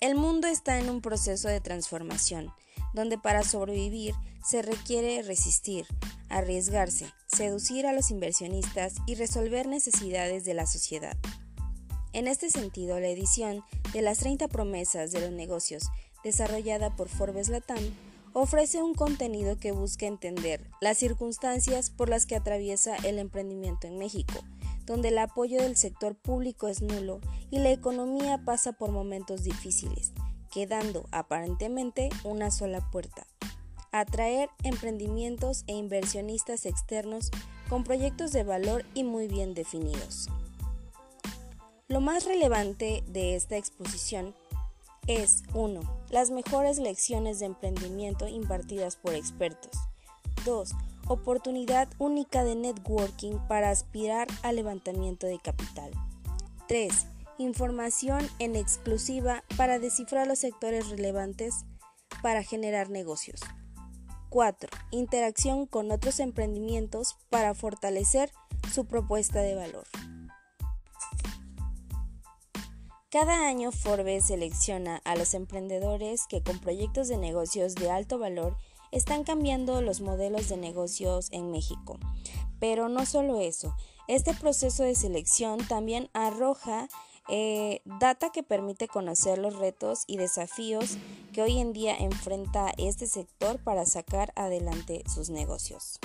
El mundo está en un proceso de transformación, donde para sobrevivir se requiere resistir, arriesgarse, seducir a los inversionistas y resolver necesidades de la sociedad. En este sentido, la edición de las 30 promesas de los negocios, desarrollada por Forbes Latam, ofrece un contenido que busca entender las circunstancias por las que atraviesa el emprendimiento en México, donde el apoyo del sector público es nulo y la economía pasa por momentos difíciles, quedando aparentemente una sola puerta. Atraer emprendimientos e inversionistas externos con proyectos de valor y muy bien definidos. Lo más relevante de esta exposición es 1. Las mejores lecciones de emprendimiento impartidas por expertos. 2 oportunidad única de networking para aspirar al levantamiento de capital. 3. Información en exclusiva para descifrar los sectores relevantes para generar negocios. 4. Interacción con otros emprendimientos para fortalecer su propuesta de valor. Cada año Forbes selecciona a los emprendedores que con proyectos de negocios de alto valor están cambiando los modelos de negocios en México. Pero no solo eso, este proceso de selección también arroja eh, data que permite conocer los retos y desafíos que hoy en día enfrenta este sector para sacar adelante sus negocios.